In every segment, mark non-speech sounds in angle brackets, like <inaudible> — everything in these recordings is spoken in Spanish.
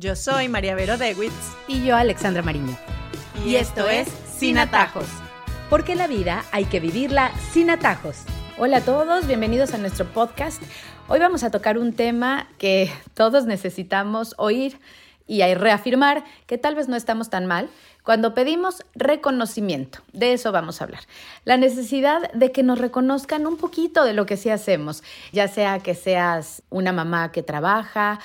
Yo soy María Vero Dewitz. Y yo, Alexandra Mariño. Y, esto es Sin Atajos. Porque la vida hay que vivirla sin atajos. Hola a todos, bienvenidos a nuestro podcast. Hoy vamos a tocar un tema que todos necesitamos oír y reafirmar que tal vez no estamos tan mal cuando pedimos reconocimiento. De eso vamos a hablar. La necesidad de que nos reconozcan un poquito de lo que sí hacemos, ya sea que seas una mamá que trabaja,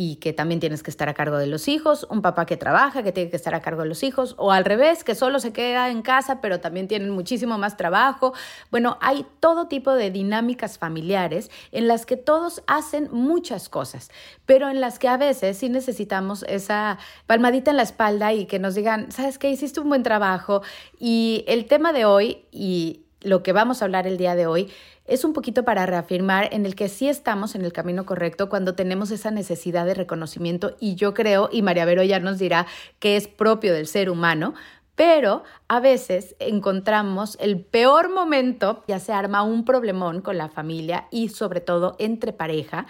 y que también tienes que estar a cargo de los hijos, un papá que trabaja, que tiene que estar a cargo de los hijos, o al revés, que solo se queda en casa, pero también tienen muchísimo más trabajo. Bueno, hay todo tipo de dinámicas familiares en las que todos hacen muchas cosas, pero en las que a veces sí necesitamos esa palmadita en la espalda y que nos digan, ¿sabes qué? Hiciste un buen trabajo. Y el tema de hoy y lo que vamos a hablar el día de hoy es un poquito para reafirmar en el que sí estamos en el camino correcto cuando tenemos esa necesidad de reconocimiento y yo creo, y María Vero ya nos dirá que es propio del ser humano, pero a veces encontramos el peor momento, ya se arma un problemón con la familia y sobre todo entre pareja,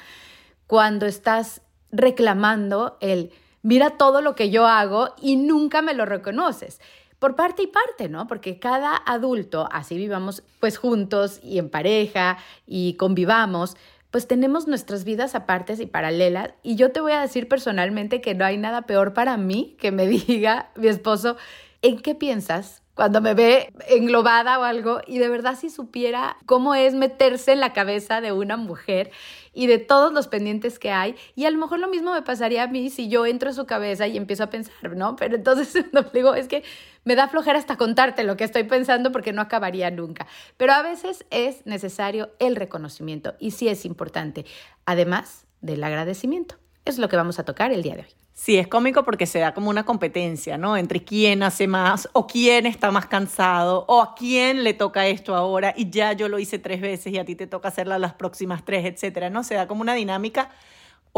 cuando estás reclamando el, mira todo lo que yo hago y nunca me lo reconoces por parte y parte, ¿no? Porque cada adulto, así vivamos pues juntos y en pareja y convivamos, pues tenemos nuestras vidas apartes y paralelas. Y yo te voy a decir personalmente que no hay nada peor para mí que me <laughs> diga mi esposo, ¿en qué piensas? cuando me ve englobada o algo y de verdad si supiera cómo es meterse en la cabeza de una mujer y de todos los pendientes que hay y a lo mejor lo mismo me pasaría a mí si yo entro a su cabeza y empiezo a pensar, ¿no? Pero entonces <laughs> no digo, es que me da flojera hasta contarte lo que estoy pensando porque no acabaría nunca. Pero a veces es necesario el reconocimiento y sí es importante, además del agradecimiento. Es lo que vamos a tocar el día de hoy. Sí, es cómico porque se da como una competencia, ¿no? Entre quién hace más o quién está más cansado o a quién le toca esto ahora y ya yo lo hice tres veces y a ti te toca hacerla las próximas tres, etcétera, ¿no? Se da como una dinámica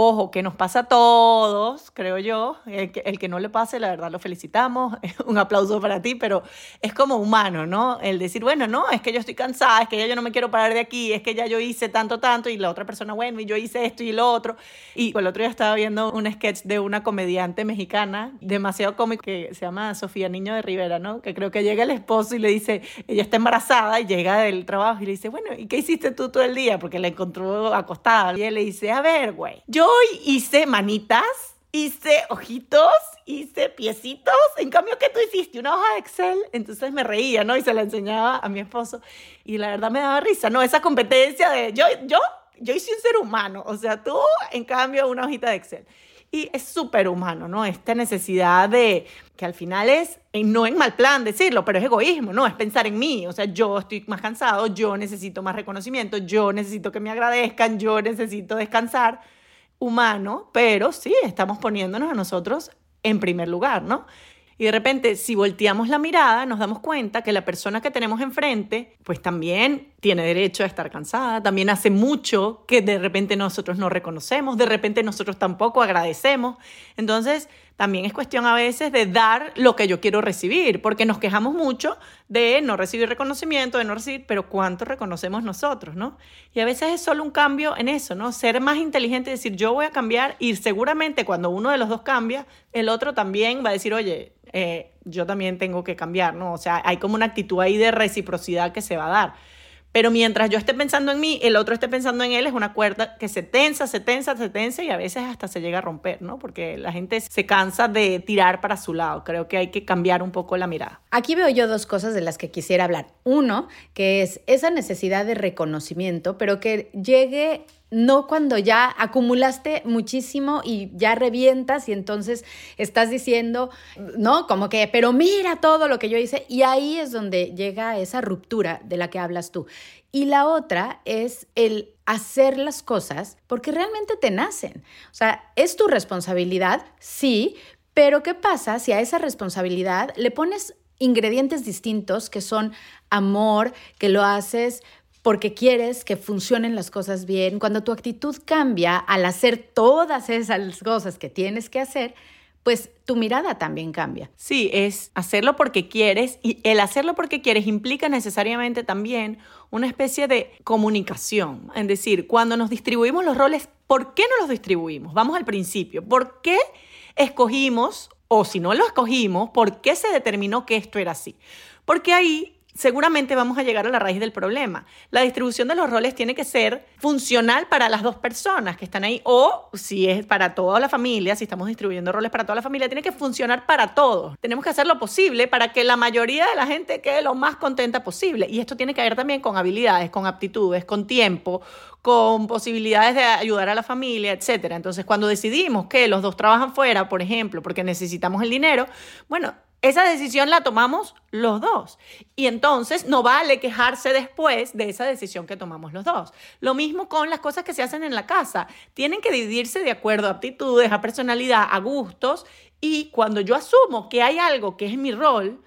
Ojo, que nos pasa a todos, creo yo. El que, no le pase, la verdad, lo felicitamos. <laughs> Un aplauso para ti, pero es como humano, ¿no? El decir, bueno, no, es que yo estoy cansada, es que ya yo no me quiero parar de aquí, es que ya yo hice tanto, tanto, y la otra persona, bueno, y yo hice esto y lo otro. Y el otro día estaba viendo un sketch de una comediante mexicana, demasiado cómico, que se llama Sofía Niño de Rivera, ¿no? Que creo que llega el esposo y le dice, ella está embarazada y llega del trabajo y le dice, bueno, ¿y qué hiciste tú todo el día? Porque la encontró acostada. Y él le dice, a ver, güey, yo hoy hice manitas, hice ojitos, hice piecitos. En cambio, ¿qué tú hiciste? Una hoja de Excel. Entonces me reía, ¿no? Y se la enseñaba a mi esposo. Y la verdad me daba risa, ¿no? Esa competencia de yo, yo, yo hice un ser humano. O sea, tú, en cambio, una hojita de Excel. Y es súper humano, ¿no? Esta necesidad de, que al final es, no en mal plan decirlo, pero es egoísmo, ¿no? Es pensar en mí, o sea, yo estoy más cansado, yo necesito más reconocimiento, yo necesito que me agradezcan, yo necesito descansar humano, pero sí, estamos poniéndonos a nosotros en primer lugar, ¿no? Y de repente, si volteamos la mirada, nos damos cuenta que la persona que tenemos enfrente, pues también tiene derecho a estar cansada, también hace mucho que de repente nosotros no reconocemos, de repente nosotros tampoco agradecemos. Entonces, también es cuestión a veces de dar lo que yo quiero recibir, porque nos quejamos mucho de no recibir reconocimiento, de no recibir, pero ¿cuánto reconocemos nosotros, no? Y a veces es solo un cambio en eso, ¿no? Ser más inteligente decir, yo voy a cambiar y seguramente cuando uno de los dos cambia, el otro también va a decir, oye, eh, yo también tengo que cambiar, ¿no? O sea, hay como una actitud ahí de reciprocidad que se va a dar. Pero mientras yo esté pensando en mí, el otro esté pensando en él, es una cuerda que se tensa, se tensa, se tensa y a veces hasta se llega a romper, ¿no? Porque la gente se cansa de tirar para su lado. Creo que hay que cambiar un poco la mirada. Aquí veo yo dos cosas de las que quisiera hablar. Uno, que es esa necesidad de reconocimiento, pero que llegue no cuando ya acumulaste muchísimo y ya revientas y entonces estás diciendo, ¿no? Como que, pero mira todo lo que yo hice y ahí es donde llega esa ruptura de la que hablas tú. Y la otra es el hacer las cosas porque realmente te nacen. O sea, es tu responsabilidad, sí, pero ¿qué pasa si a esa responsabilidad le pones ingredientes distintos que son amor, que lo haces porque quieres que funcionen las cosas bien, cuando tu actitud cambia al hacer todas esas cosas que tienes que hacer, pues tu mirada también cambia. Sí, es hacerlo porque quieres y el hacerlo porque quieres implica necesariamente también una especie de comunicación. Es decir, cuando nos distribuimos los roles ¿por qué no los distribuimos? Vamos al principio. ¿Por qué escogimos, o si no lo escogimos, por qué se determinó que esto era así? Porque ahí seguramente vamos a llegar a la raíz del problema. La distribución de los roles tiene que ser funcional para las dos personas que están ahí o si es para toda la familia, si estamos distribuyendo roles para toda la familia, tiene que funcionar para todos. Tenemos que hacer lo posible para que la mayoría de la gente quede lo más contenta posible. Y esto tiene que ver también con habilidades, con aptitudes, con tiempo, con posibilidades de ayudar a la familia, etc. Entonces, cuando decidimos que los dos trabajan fuera, por ejemplo, porque necesitamos el dinero, bueno, esa decisión la tomamos los dos. Y entonces no vale quejarse después de esa decisión que tomamos los dos. Lo mismo con las cosas que se hacen en la casa. Tienen que dividirse de acuerdo a aptitudes, a personalidad, a gustos. Y cuando yo asumo que hay algo que es mi rol,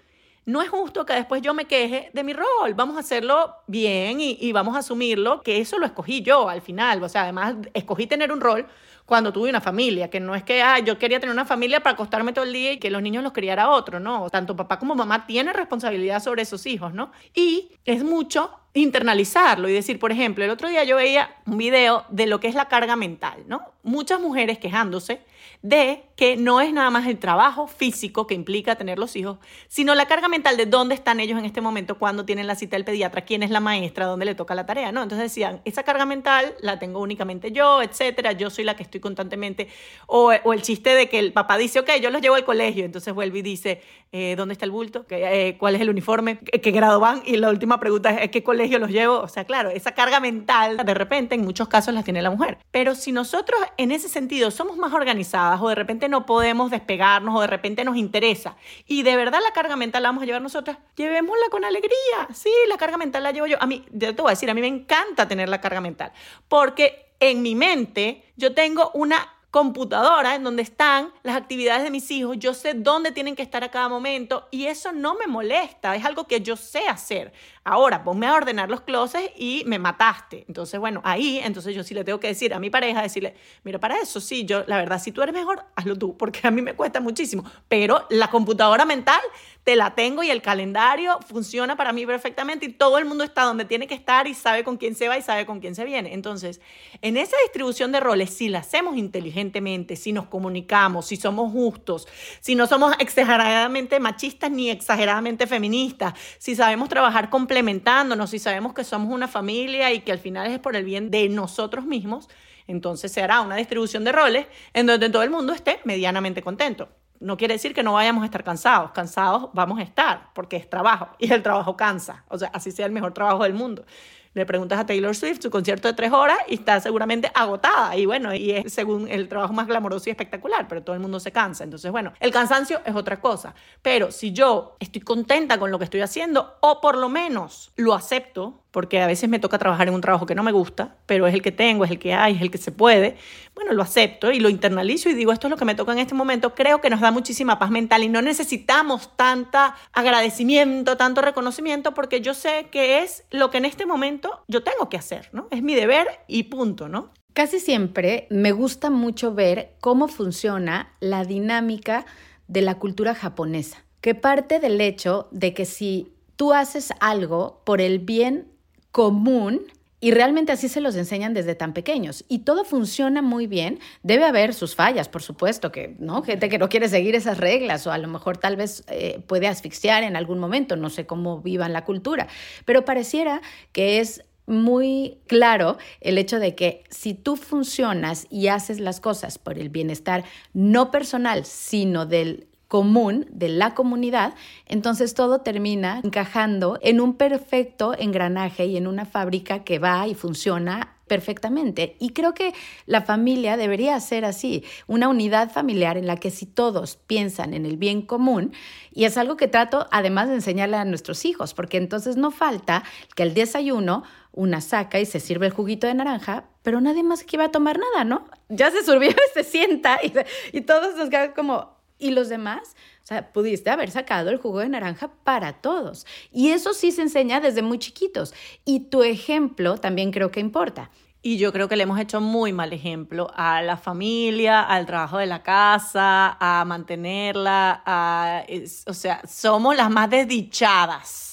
no es justo que después yo me queje de mi rol. Vamos a hacerlo bien y, vamos a asumirlo, que eso lo escogí yo al final. O sea, además escogí tener un rol cuando tuve una familia, que no es que ah, yo quería tener una familia para acostarme todo el día y que los niños los criara otro, no. Tanto papá como mamá tienen responsabilidad sobre esos hijos, ¿no? Y es mucho internalizarlo y decir, por ejemplo, el otro día yo veía un video de lo que es la carga mental, ¿no? Muchas mujeres quejándose de que no es nada más el trabajo físico que implica tener los hijos, sino la carga mental de dónde están ellos en este momento, cuando tienen la cita del pediatra, quién es la maestra, dónde le toca la tarea, ¿no? Entonces decían, esa carga mental la tengo únicamente yo, etcétera, yo soy la que estoy constantemente, o, el chiste de que el papá dice, ok, yo los llevo al colegio, entonces vuelve y dice, eh, ¿dónde está el bulto? Eh, ¿Cuál es el uniforme? ¿Qué, grado van? Y la última pregunta es, ¿qué colegio los llevo? O sea, claro, esa carga mental de repente en muchos casos la tiene la mujer. Pero si nosotros en ese sentido somos más organizadas o de repente no podemos despegarnos o de repente nos interesa y de verdad la carga mental la vamos a llevar nosotras, llevémosla con alegría. Sí, la carga mental la llevo yo. A mí, yo te voy a decir, a mí me encanta tener la carga mental porque en mi mente yo tengo una computadora en donde están las actividades de mis hijos, yo sé dónde tienen que estar a cada momento y eso no me molesta, es algo que yo sé hacer. Ahora, ponme a ordenar los closets y me mataste. Entonces, bueno, ahí, entonces yo sí le tengo que decir a mi pareja, decirle, mira, para eso sí, yo, la verdad, si tú eres mejor, hazlo tú, porque a mí me cuesta muchísimo. Pero la computadora mental te la tengo y el calendario funciona para mí perfectamente y todo el mundo está donde tiene que estar y sabe con quién se va y sabe con quién se viene. Entonces, en esa distribución de roles, si la hacemos inteligentemente, si nos comunicamos, si somos justos, si no somos exageradamente machistas ni exageradamente feministas, si sabemos trabajar complementándonos, si sabemos que somos una familia y que al final es por el bien de nosotros mismos, entonces se hará una distribución de roles en donde todo el mundo esté medianamente contento. No quiere decir que no vayamos a estar cansados, cansados vamos a estar porque es trabajo y el trabajo cansa, o sea, así sea el mejor trabajo del mundo. Le preguntas a Taylor Swift su concierto de tres horas y está seguramente agotada. Y bueno, y es según el trabajo más glamoroso y espectacular, pero todo el mundo se cansa. Entonces, bueno, el cansancio es otra cosa. Pero si yo estoy contenta con lo que estoy haciendo, o por lo menos lo acepto, porque a veces me toca trabajar en un trabajo que no me gusta, pero es el que tengo, es el que hay, es el que se puede, bueno, lo acepto y lo internalizo y digo, esto es lo que me toca en este momento, creo que nos da muchísima paz mental y no necesitamos tanta agradecimiento, tanto reconocimiento, porque yo sé que es lo que en este momento yo tengo que hacer, ¿no? Es mi deber y punto, ¿no? Casi siempre me gusta mucho ver cómo funciona la dinámica de la cultura japonesa, que parte del hecho de que si tú haces algo por el bien común y realmente así se los enseñan desde tan pequeños. Y todo funciona muy bien. Debe haber sus fallas, por supuesto, que no gente que no quiere seguir esas reglas o a lo mejor tal vez eh, puede asfixiar en algún momento. No sé cómo vivan la cultura, pero pareciera que es muy claro el hecho de que si tú funcionas y haces las cosas por el bienestar no personal, sino del común de la comunidad, entonces todo termina encajando en un perfecto engranaje y en una fábrica que va y funciona perfectamente. Y creo que la familia debería ser así, una unidad familiar en la que si todos piensan en el bien común, y es algo que trato además de enseñarle a nuestros hijos, porque entonces no falta que el desayuno una saca y se sirve el juguito de naranja, pero nadie más que iba a tomar nada, ¿no? Ya se subió y se sienta y, y todos nos quedan como, y los demás, o sea, pudiste haber sacado el jugo de naranja para todos. Y eso sí se enseña desde muy chiquitos. Y tu ejemplo también creo que importa. Y yo creo que le hemos hecho muy mal ejemplo a la familia, al trabajo de la casa, a mantenerla, a, o sea, somos las más desdichadas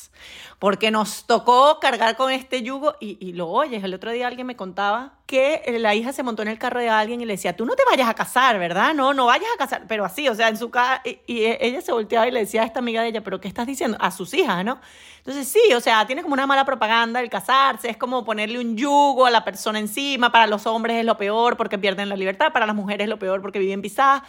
porque nos tocó cargar con este yugo y, lo oyes. El otro día alguien me contaba que la hija se montó en el carro de alguien y le decía, tú no te vayas a casar, ¿verdad? No, no vayas a casar, pero así, o sea, en su casa, y, y ella se volteaba y le decía a esta amiga de ella, pero ¿qué estás diciendo? A sus hijas, ¿no? Entonces sí, o sea, tiene como una mala propaganda el casarse, es como ponerle un yugo a la persona encima, para los hombres es lo peor porque pierden la libertad, para las mujeres es lo peor porque viven pisadas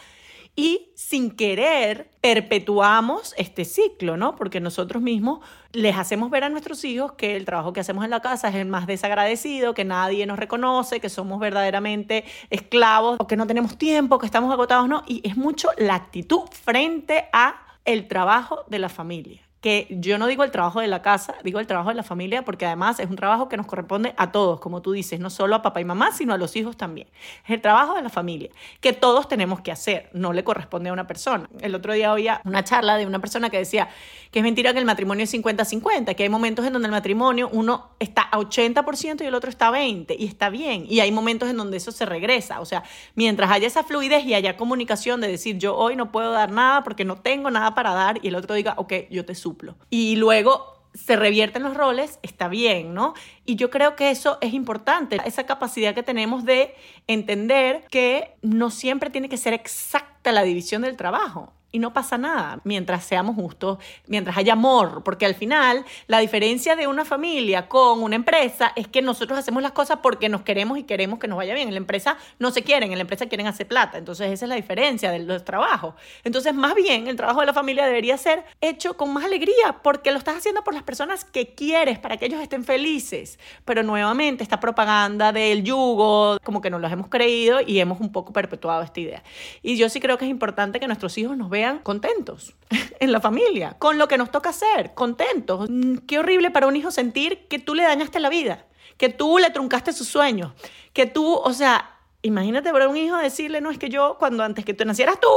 y sin querer perpetuamos este ciclo, ¿no? Porque nosotros mismos les hacemos ver a nuestros hijos que el trabajo que hacemos en la casa es el más desagradecido, que nadie nos reconoce, que somos verdaderamente esclavos o que no tenemos tiempo, que estamos agotados, ¿no? Y es mucho la actitud frente a el trabajo de la familia que yo no digo el trabajo de la casa, digo el trabajo de la familia, porque además es un trabajo que nos corresponde a todos, como tú dices, no solo a papá y mamá, sino a los hijos también. Es el trabajo de la familia, que todos tenemos que hacer, no le corresponde a una persona. El otro día oía una charla de una persona que decía que es mentira que el matrimonio es 50-50, que hay momentos en donde el matrimonio uno está a 80% y el otro está a 20%, y está bien, y hay momentos en donde eso se regresa, o sea, mientras haya esa fluidez y haya comunicación de decir yo hoy no puedo dar nada porque no tengo nada para dar, y el otro diga, ok, yo te subo y luego se revierten los roles, está bien, ¿no? Y yo creo que eso es importante, esa capacidad que tenemos de entender que no siempre tiene que ser exacta la división del trabajo y no pasa nada mientras seamos justos, mientras haya amor, porque al final la diferencia de una familia con una empresa es que nosotros hacemos las cosas porque nos queremos y queremos que nos vaya bien. En la empresa no se quieren, en la empresa quieren hacer plata, entonces esa es la diferencia de los trabajos. Entonces, más bien, el trabajo de la familia debería ser hecho con más alegría porque lo estás haciendo por las personas que quieres, para que ellos estén felices. Pero nuevamente, esta propaganda del yugo, como que nos lo hemos creído y hemos un poco perpetuado esta idea. Y yo sí creo que es importante que nuestros hijos nos vean contentos <laughs> en la familia, con lo que nos toca hacer, contentos. Mm, qué horrible para un hijo sentir que tú le dañaste la vida, que tú le truncaste sus sueños, que tú, o sea, imagínate para un hijo decirle, no, es que yo cuando antes que tú nacieras tú,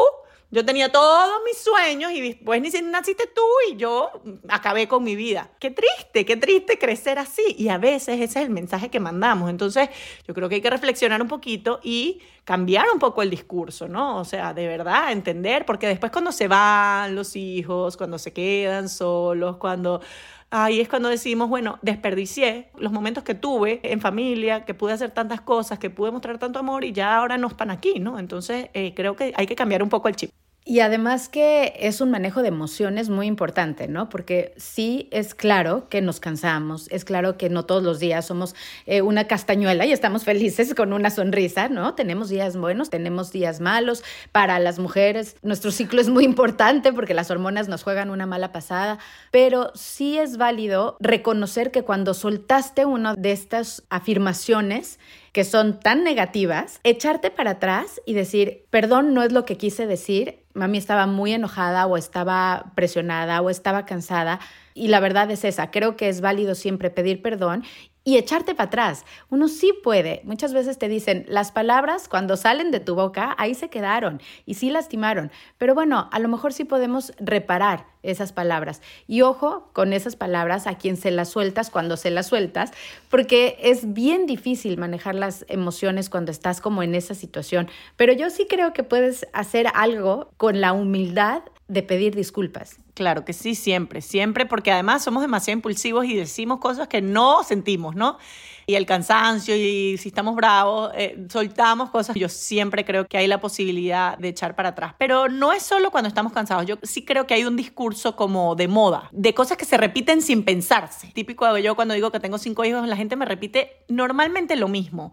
yo tenía todos mis sueños y después ni naciste tú y yo acabé con mi vida. Qué triste, qué triste crecer así. Y a veces ese es el mensaje que mandamos. Entonces, yo creo que hay que reflexionar un poquito y cambiar un poco el discurso, ¿no? O sea, de verdad, entender, porque después cuando se van los hijos, cuando se quedan solos, cuando ahí es cuando decimos, bueno, desperdicié los momentos que tuve en familia, que pude hacer tantas cosas, que pude mostrar tanto amor y ya ahora no están aquí, ¿no? Entonces eh, creo que hay que cambiar un poco el chip. Y además que es un manejo de emociones muy importante, ¿no? Porque sí es claro que nos cansamos, es claro que no todos los días somos eh, una castañuela y estamos felices con una sonrisa, ¿no? Tenemos días buenos, tenemos días malos. Para las mujeres nuestro ciclo es muy importante porque las hormonas nos juegan una mala pasada, pero sí es válido reconocer que cuando soltaste una de estas afirmaciones, que son tan negativas, echarte para atrás y decir, perdón, no es lo que quise decir, mami estaba muy enojada o estaba presionada o estaba cansada. Y la verdad es esa, creo que es válido siempre pedir perdón y echarte para atrás. Uno sí puede. Muchas veces te dicen, las palabras cuando salen de tu boca, ahí se quedaron y sí lastimaron. Pero bueno, a lo mejor sí podemos reparar esas palabras. Y ojo con esas palabras a quien se las sueltas cuando se las sueltas, porque es bien difícil manejar las emociones cuando estás como en esa situación. Pero yo sí creo que puedes hacer algo con la humildad de pedir disculpas. Claro que sí, siempre, siempre, porque además somos demasiado impulsivos y decimos cosas que no sentimos, ¿no? Y el cansancio y si estamos bravos, eh, soltamos cosas. Yo siempre creo que hay la posibilidad de echar para atrás, pero no es solo cuando estamos cansados. Yo sí creo que hay un discurso como de moda, de cosas que se repiten sin pensarse. Típico de yo cuando digo que tengo cinco hijos, la gente me repite normalmente lo mismo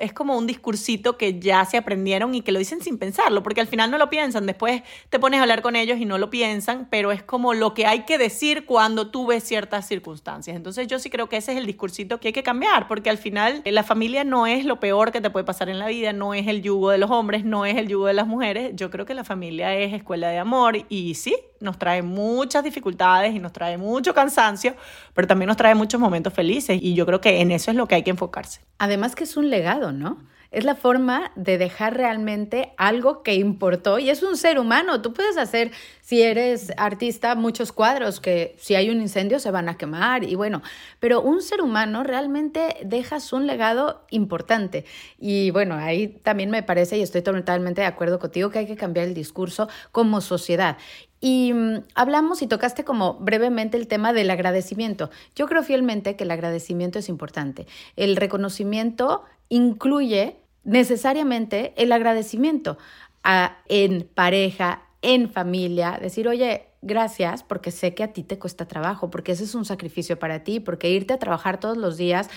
es como un discursito que ya se aprendieron y que lo dicen sin pensarlo, porque al final no lo piensan. Después te pones a hablar con ellos y no lo piensan, pero es como lo que hay que decir cuando tú ves ciertas circunstancias. Entonces yo sí creo que ese es el discursito que hay que cambiar, porque al final eh, la familia no es lo peor que te puede pasar en la vida, no es el yugo de los hombres, no es el yugo de las mujeres. Yo creo que la familia es escuela de amor y sí, nos trae muchas dificultades y nos trae mucho cansancio, pero también nos trae muchos momentos felices y yo creo que en eso es lo que hay que enfocarse. Además que es un legado, ¿no? Es la forma de dejar realmente algo que importó y es un ser humano. Tú puedes hacer, si eres artista, muchos cuadros que si hay un incendio se van a quemar y bueno, pero un ser humano realmente dejas un legado importante. Y bueno, ahí también me parece y estoy totalmente de acuerdo contigo que hay que cambiar el discurso como sociedad. Y mm, hablamos y tocaste como brevemente el tema del agradecimiento. Yo creo fielmente que el agradecimiento es importante. El reconocimiento incluye necesariamente el agradecimiento a, en pareja, en familia, decir, oye, gracias porque sé que a ti te cuesta trabajo, porque ese es un sacrificio para ti, porque irte a trabajar todos los días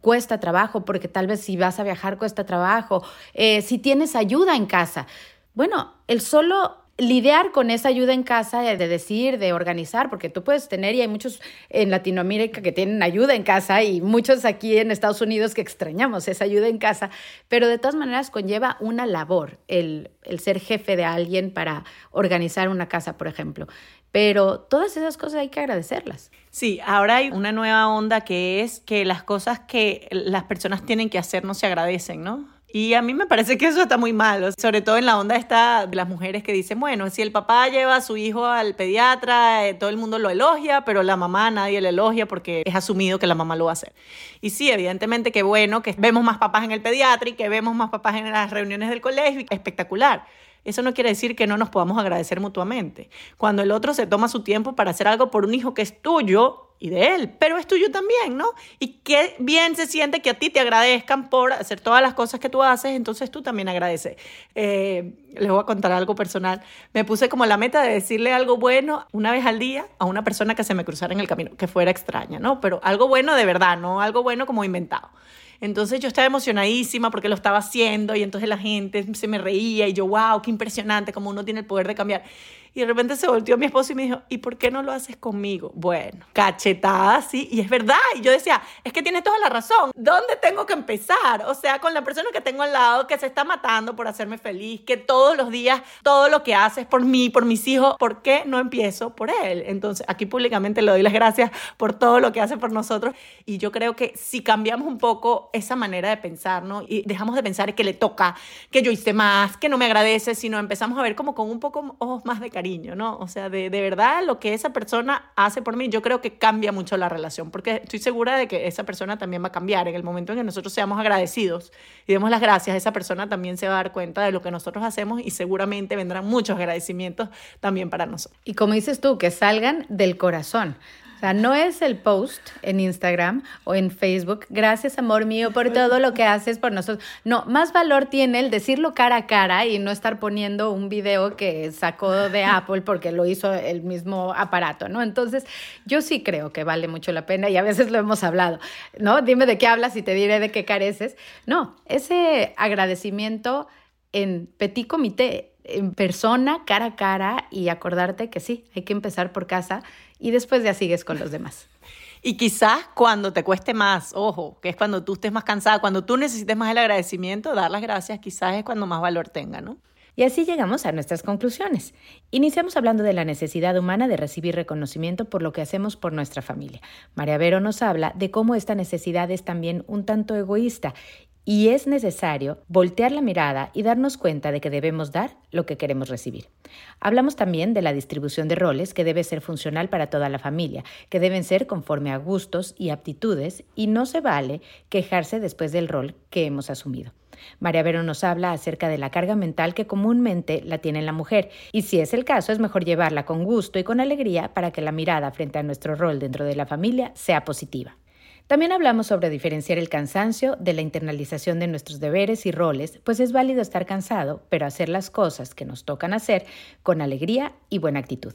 cuesta trabajo, porque tal vez si vas a viajar cuesta trabajo, eh, si tienes ayuda en casa. Bueno, el solo lidiar con esa ayuda en casa, de decir, de organizar, porque tú puedes tener, y hay muchos en Latinoamérica que tienen ayuda en casa y muchos aquí en Estados Unidos que extrañamos esa ayuda en casa, pero de todas maneras conlleva una labor el, el ser jefe de alguien para organizar una casa, por ejemplo. Pero todas esas cosas hay que agradecerlas. Sí, ahora hay una nueva onda que es que las cosas que las personas tienen que hacer no se agradecen, ¿no? Y a mí me parece que eso está muy malo, sobre todo en la onda esta de las mujeres que dicen, bueno, si el papá lleva a su hijo al pediatra, eh, todo el mundo lo elogia, pero la mamá nadie le elogia porque es asumido que la mamá lo va a hacer. Y sí, evidentemente que bueno, que vemos más papás en el pediatra y que vemos más papás en las reuniones del colegio, espectacular. Eso no quiere decir que no nos podamos agradecer mutuamente. Cuando el otro se toma su tiempo para hacer algo por un hijo que es tuyo, y de él, pero es tuyo también, ¿no? Y qué bien se siente que a ti te agradezcan por hacer todas las cosas que tú haces, entonces tú también agradeces. Eh, les voy a contar algo personal. Me puse como la meta de decirle algo bueno una vez al día a una persona que se me cruzara en el camino, que fuera extraña, ¿no? Pero algo bueno de verdad, no algo bueno como inventado. Entonces yo estaba emocionadísima porque lo estaba haciendo y entonces la gente se me reía y yo, wow, qué impresionante, como uno tiene el poder de cambiar. Y de repente se volteó mi esposo y me dijo, ¿y por qué no lo haces conmigo? Bueno, cachetada, sí, y es verdad. Y yo decía, es que tienes toda la razón. ¿Dónde tengo que empezar? O sea, con la persona que tengo al lado que se está matando por hacerme feliz, que todos los días, todo lo que haces por mí, por mis hijos, ¿por qué no empiezo por él? Entonces, aquí públicamente le doy las gracias por todo lo que hace por nosotros. Y yo creo que si cambiamos un poco esa manera de pensar, ¿no? Y dejamos de pensar que le toca, que yo hice más, que no me agradece, sino empezamos a ver como con un poco ojos más de cariño ¿no? O sea, de, de verdad lo que esa persona hace por mí, yo creo que cambia mucho la relación, porque estoy segura de que esa persona también va a cambiar. En el momento en que nosotros seamos agradecidos y demos las gracias, esa persona también se va a dar cuenta de lo que nosotros hacemos y seguramente vendrán muchos agradecimientos también para nosotros. Y como dices tú, que salgan del corazón sea, no es el post en Instagram o en Facebook, gracias amor mío por todo lo que haces por nosotros. No, más valor tiene el decirlo cara a cara y no estar poniendo un video que sacó de <laughs> Apple porque lo hizo el mismo aparato, ¿no? Entonces, yo sí creo que vale mucho la pena y a veces lo hemos hablado, ¿no? Dime de qué hablas y te diré de qué careces. No, ese agradecimiento en petit comité, en persona, cara a cara y acordarte que sí, hay que empezar por casa y después ya sigues con los demás. Y quizás cuando te cueste más, ojo, que es cuando tú estés más cansada, cuando tú necesites más el agradecimiento, dar las gracias quizás es cuando más valor tenga, ¿no? Y así llegamos a nuestras conclusiones. Iniciamos hablando de la necesidad humana de recibir reconocimiento por lo que hacemos por nuestra familia. María Vero nos habla de cómo esta necesidad es también un tanto egoísta y es necesario voltear la mirada y darnos cuenta de que debemos dar lo que queremos recibir. Hablamos también de la distribución de roles que debe ser funcional para toda la familia, que deben ser conforme a gustos y aptitudes y no se vale quejarse después del rol que hemos asumido. María Vero nos habla acerca de la carga mental que comúnmente la tiene la mujer y si es el caso es mejor llevarla con gusto y con alegría para que la mirada frente a nuestro rol dentro de la familia sea positiva. También hablamos sobre diferenciar el cansancio de la internalización de nuestros deberes y roles, pues es válido estar cansado, pero hacer las cosas que nos tocan hacer con alegría y buena actitud.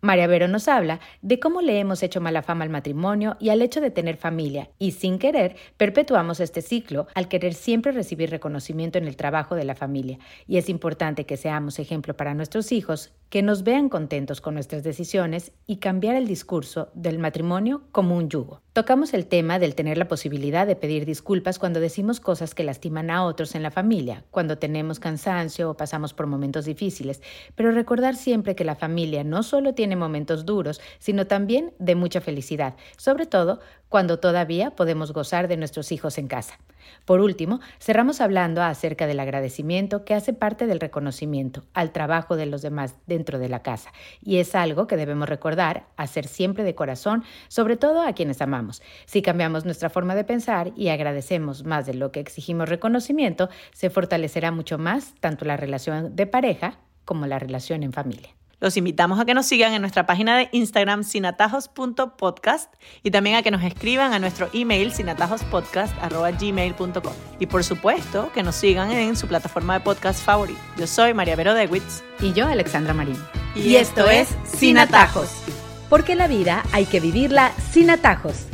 María Vero nos habla de cómo le hemos hecho mala fama al matrimonio y al hecho de tener familia, y sin querer perpetuamos este ciclo al querer siempre recibir reconocimiento en el trabajo de la familia. Y es importante que seamos ejemplo para nuestros hijos, que nos vean contentos con nuestras decisiones y cambiar el discurso del matrimonio como un yugo. Tocamos el tema del tener la posibilidad de pedir disculpas cuando decimos cosas que lastiman a otros en la familia, cuando tenemos cansancio o pasamos por momentos difíciles, pero recordar siempre que la familia no solo tiene momentos duros, sino también de mucha felicidad, sobre todo cuando todavía podemos gozar de nuestros hijos en casa. Por último, cerramos hablando acerca del agradecimiento que hace parte del reconocimiento al trabajo de los demás dentro de la casa y es algo que debemos recordar, hacer siempre de corazón, sobre todo a quienes amamos. Si cambiamos nuestra forma de pensar y agradecemos más de lo que exigimos reconocimiento, se fortalecerá mucho más tanto la relación de pareja como la relación en familia. Los invitamos a que nos sigan en nuestra página de Instagram sinatajos.podcast y también a que nos escriban a nuestro email sinatajospodcast.gmail.com. Y por supuesto, que nos sigan en su plataforma de podcast favorito. Yo soy María Vero Dewitz. Y yo, Alexandra Marín. Y, esto es Sin Atajos. Porque la vida hay que vivirla sin atajos.